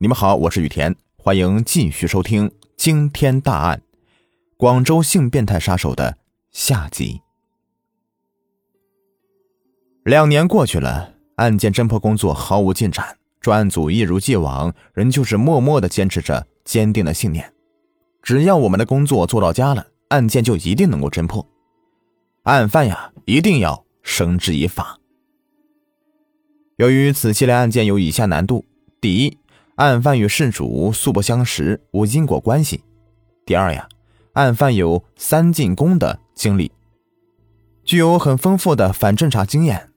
你们好，我是雨田，欢迎继续收听惊天大案——广州性变态杀手的下集。两年过去了，案件侦破工作毫无进展，专案组一如既往，仍旧是默默的坚持着坚定的信念：只要我们的工作做到家了，案件就一定能够侦破，案犯呀，一定要绳之以法。由于此系列案件有以下难度：第一，案犯与事主素不相识，无因果关系。第二呀，案犯有三进宫的经历，具有很丰富的反侦查经验。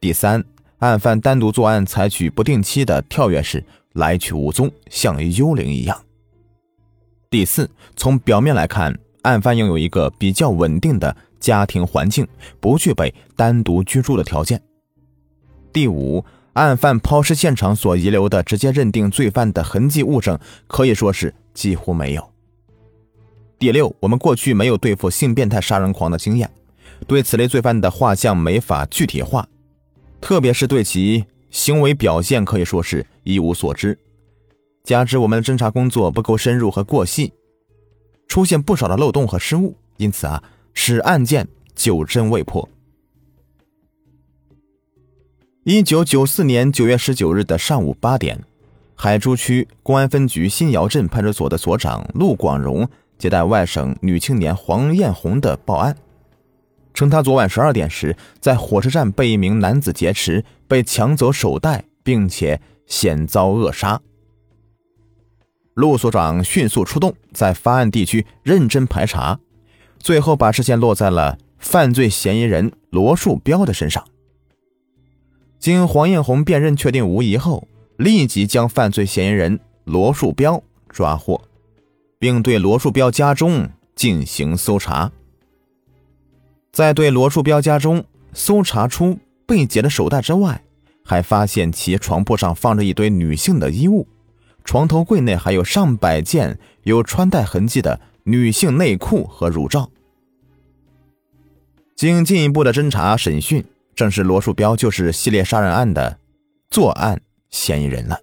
第三，案犯单独作案，采取不定期的跳跃式，来去无踪，像幽灵一样。第四，从表面来看，案犯拥有一个比较稳定的家庭环境，不具备单独居住的条件。第五。案犯抛尸现场所遗留的直接认定罪犯的痕迹物证，可以说是几乎没有。第六，我们过去没有对付性变态杀人狂的经验，对此类罪犯的画像没法具体化，特别是对其行为表现可以说是一无所知。加之我们的侦查工作不够深入和过细，出现不少的漏洞和失误，因此啊，使案件久侦未破。一九九四年九月十九日的上午八点，海珠区公安分局新窑镇派出所的所长陆广荣接待外省女青年黄艳红的报案，称她昨晚十二点时在火车站被一名男子劫持，被抢走手袋，并且险遭扼杀。陆所长迅速出动，在发案地区认真排查，最后把视线落在了犯罪嫌疑人罗树标的身上。经黄艳红辨认确定无疑后，立即将犯罪嫌疑人罗树标抓获，并对罗树标家中进行搜查。在对罗树标家中搜查出被劫的手袋之外，还发现其床铺上放着一堆女性的衣物，床头柜内还有上百件有穿戴痕迹的女性内裤和乳罩。经进一步的侦查审讯。正是罗树标就是系列杀人案的作案嫌疑人了。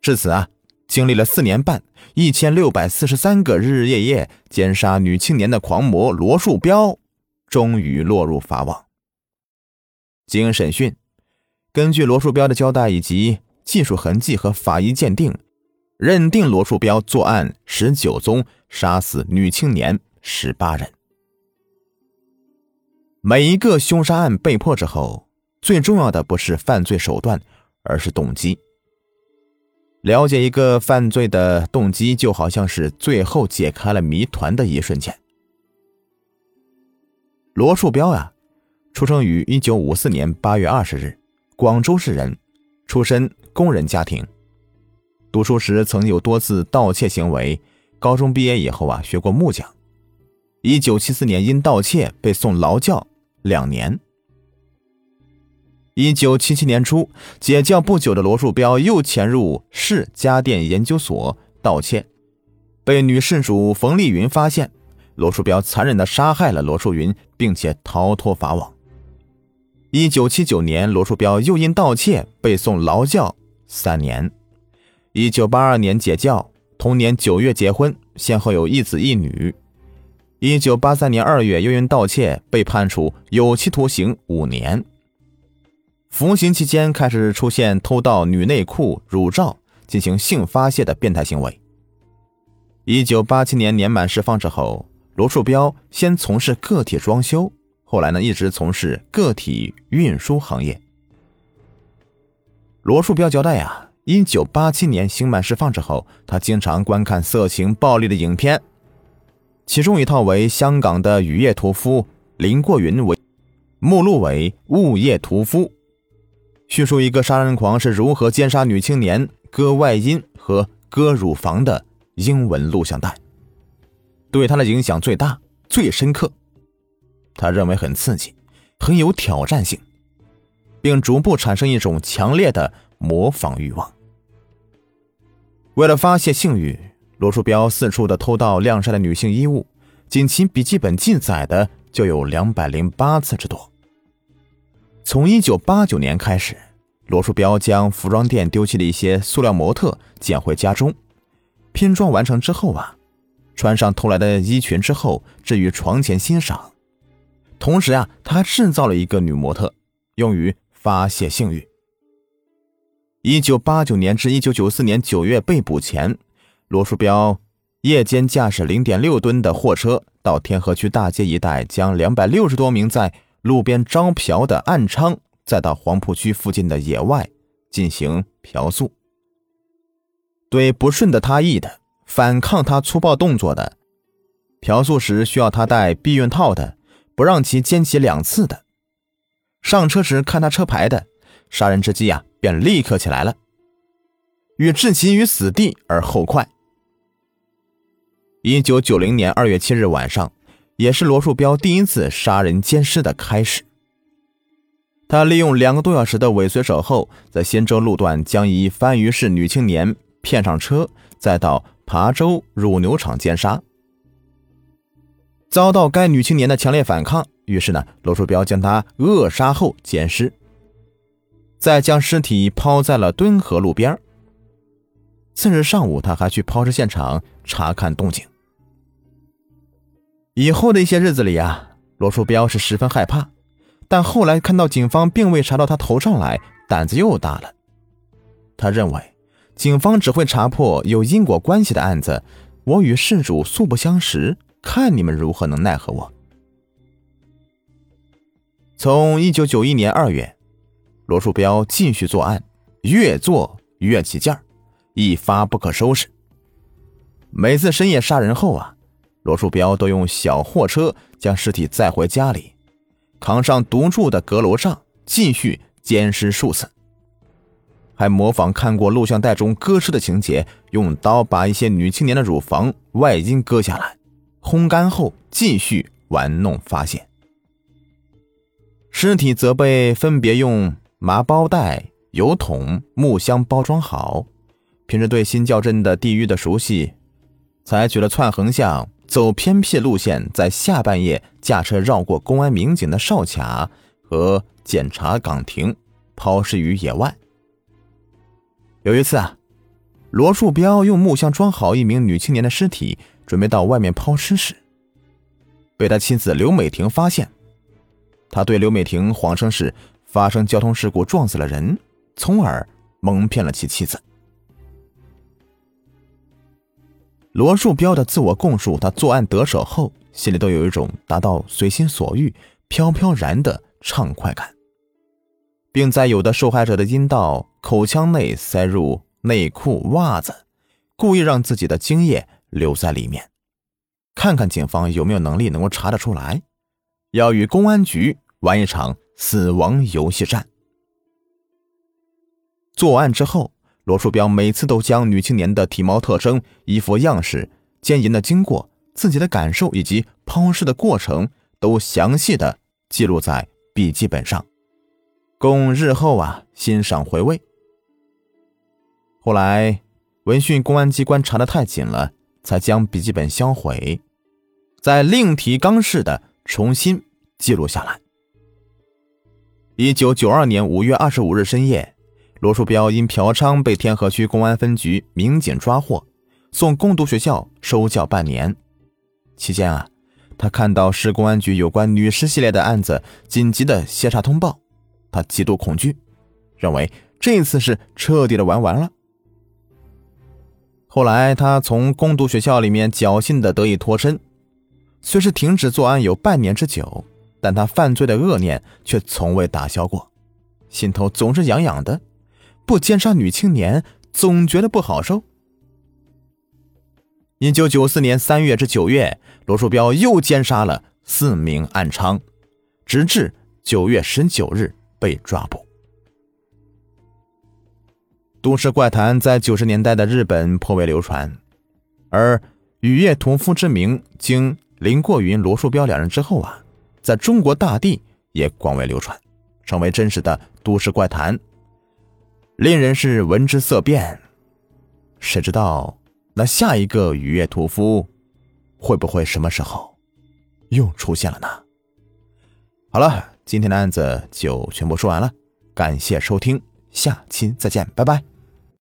至此啊，经历了四年半、一千六百四十三个日日夜夜奸杀女青年的狂魔罗树标，终于落入法网。经审讯，根据罗树标的交代以及技术痕迹和法医鉴定，认定罗树标作案十九宗，杀死女青年十八人。每一个凶杀案被破之后，最重要的不是犯罪手段，而是动机。了解一个犯罪的动机，就好像是最后解开了谜团的一瞬间。罗树标呀，出生于一九五四年八月二十日，广州市人，出身工人家庭。读书时曾有多次盗窃行为，高中毕业以后啊，学过木匠。一九七四年因盗窃被送劳教。两年。一九七七年初，解教不久的罗树标又潜入市家电研究所盗窃，被女事主冯丽云发现。罗树标残忍的杀害了罗树云，并且逃脱法网。一九七九年，罗树标又因盗窃被送劳教三年。一九八二年解教，同年九月结婚，先后有一子一女。一九八三年二月，又因盗窃被判处有期徒刑五年。服刑期间，开始出现偷盗女内裤、乳罩进行性发泄的变态行为。一九八七年年满释放之后，罗树标先从事个体装修，后来呢一直从事个体运输行业。罗树标交代呀，一九八七年刑满释放之后，他经常观看色情暴力的影片。其中一套为香港的《雨夜屠夫》，林过云为目录为《雾夜屠夫》，叙述一个杀人狂是如何奸杀女青年、割外阴和割乳房的英文录像带，对他的影响最大、最深刻。他认为很刺激，很有挑战性，并逐步产生一种强烈的模仿欲望。为了发泄性欲。罗树标四处的偷盗晾晒的女性衣物，仅其笔记本记载的就有两百零八次之多。从一九八九年开始，罗树标将服装店丢弃的一些塑料模特捡回家中，拼装完成之后啊，穿上偷来的衣裙之后置于床前欣赏。同时啊，他还制造了一个女模特，用于发泄性欲。一九八九年至一九九四年九月被捕前，罗树标夜间驾驶零点六吨的货车到天河区大街一带，将两百六十多名在路边招嫖的暗娼，再到黄浦区附近的野外进行嫖宿。对不顺的他意的、反抗他粗暴动作的、嫖宿时需要他戴避孕套的。不让其奸其两次的，上车时看他车牌的，杀人之机啊，便立刻起来了，与置其于死地而后快。一九九零年二月七日晚上，也是罗树标第一次杀人奸尸的开始。他利用两个多小时的尾随守候，在新州路段将一番禺市女青年骗上车，再到琶洲乳牛场奸杀。遭到该女青年的强烈反抗，于是呢，罗树标将她扼杀后奸尸，再将尸体抛在了敦河路边。次日上午，他还去抛尸现场查看动静。以后的一些日子里啊，罗树标是十分害怕，但后来看到警方并未查到他头上来，胆子又大了。他认为，警方只会查破有因果关系的案子，我与事主素不相识。看你们如何能奈何我。从一九九一年二月，罗树标继续作案，越做越起劲儿，一发不可收拾。每次深夜杀人后啊，罗树标都用小货车将尸体载回家里，扛上独住的阁楼上，继续奸尸数次。还模仿看过录像带中割尸的情节，用刀把一些女青年的乳房外阴割下来。烘干后，继续玩弄发现尸体，则被分别用麻包袋、油桶、木箱包装好。凭着对新教镇的地域的熟悉，采取了窜横向、走偏僻路线，在下半夜驾车绕过公安民警的哨卡和检查岗亭，抛尸于野外。有一次啊，罗树标用木箱装好一名女青年的尸体。准备到外面抛尸时，被他妻子刘美婷发现。他对刘美婷谎称是发生交通事故撞死了人，从而蒙骗了其妻子。罗树标的自我供述，他作案得手后，心里都有一种达到随心所欲、飘飘然的畅快感，并在有的受害者的阴道、口腔内塞入内裤、袜子，故意让自己的精液。留在里面，看看警方有没有能力能够查得出来。要与公安局玩一场死亡游戏战。作案之后，罗树标每次都将女青年的体貌特征、衣服样式、奸淫的经过、自己的感受以及抛尸的过程都详细的记录在笔记本上，供日后啊欣赏回味。后来，闻讯公安机关查得太紧了。才将笔记本销毁，再另提纲式的重新记录下来。一九九二年五月二十五日深夜，罗树标因嫖娼被天河区公安分局民警抓获，送工读学校收教半年。期间啊，他看到市公安局有关女尸系列的案子紧急的协查通报，他极度恐惧，认为这次是彻底的玩完了。后来，他从工读学校里面侥幸的得以脱身，虽是停止作案有半年之久，但他犯罪的恶念却从未打消过，心头总是痒痒的，不奸杀女青年总觉得不好受。一九九四年三月至九月，罗树标又奸杀了四名暗娼，直至九月十九日被抓捕。都市怪谈在九十年代的日本颇为流传，而雨夜屠夫之名经林过云、罗树标两人之后啊，在中国大地也广为流传，成为真实的都市怪谈，令人是闻之色变。谁知道那下一个雨夜屠夫会不会什么时候又出现了呢？好了，今天的案子就全部说完了，感谢收听。下期再见，拜拜。